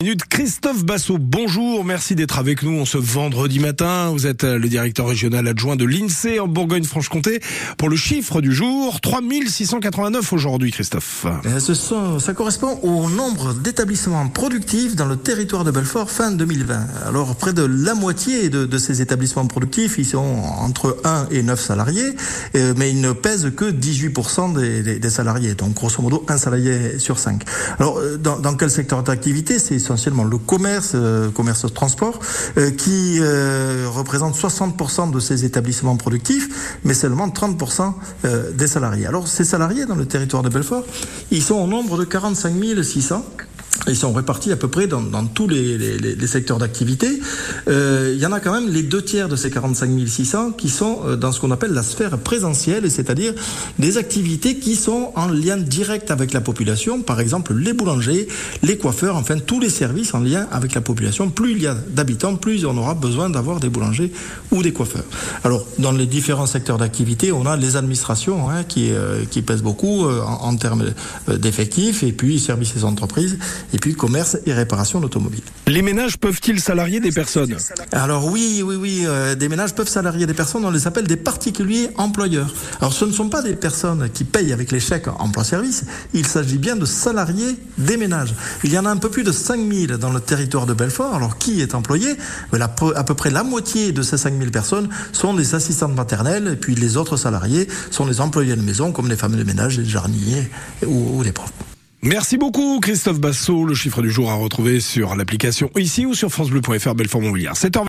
Minute Christophe Bassot, bonjour, merci d'être avec nous en ce vendredi matin. Vous êtes le directeur régional adjoint de l'INSEE en Bourgogne-Franche-Comté pour le chiffre du jour, 3689 aujourd'hui Christophe. Euh, sont, ça correspond au nombre d'établissements productifs dans le territoire de Belfort fin 2020. Alors près de la moitié de, ces établissements productifs, ils sont entre 1 et 9 salariés, euh, mais ils ne pèsent que 18% des, salariés, donc grosso modo un salarié sur 5. Alors euh, dans, quel secteur d'activité? Essentiellement le commerce, euh, commerce de transport, euh, qui euh, représente 60% de ces établissements productifs, mais seulement 30% euh, des salariés. Alors ces salariés dans le territoire de Belfort, ils sont au nombre de 45 600. Ils sont répartis à peu près dans, tous les, secteurs d'activité. Euh, il y en a quand même les deux tiers de ces 45 600 qui sont euh, dans ce qu'on appelle la sphère présentielle, c'est-à-dire des activités qui sont en lien direct avec la population, par exemple les boulangers, les coiffeurs, enfin tous les services en lien avec la population. Plus il y a d'habitants, plus on aura besoin d'avoir des boulangers ou des coiffeurs. Alors dans les différents secteurs d'activité, on a les administrations hein, qui, euh, qui pèsent beaucoup en, termes d'effectifs, et puis services et entreprises puis commerce et réparation d'automobiles. Les ménages peuvent-ils salarier des personnes? Alors oui, oui, oui, euh, des ménages peuvent salarier des personnes, on les appelle des particuliers employeurs. Alors ce ne sont pas des personnes qui payent avec les chèques emploi-service, il s'agit bien de salariés des ménages. Il y en a un peu plus de 5000 dans le territoire de Belfort, alors qui est employé? À peu près la moitié de ces 5000 personnes sont des assistantes maternelles, et puis les autres salariés sont des employés de maison, comme les femmes de ménage, les jardiniers ou, ou les profs. Merci beaucoup Christophe Bassot. Le chiffre du jour à retrouver sur l'application ici ou sur francebleu.fr Belfort Montbéliard. 7h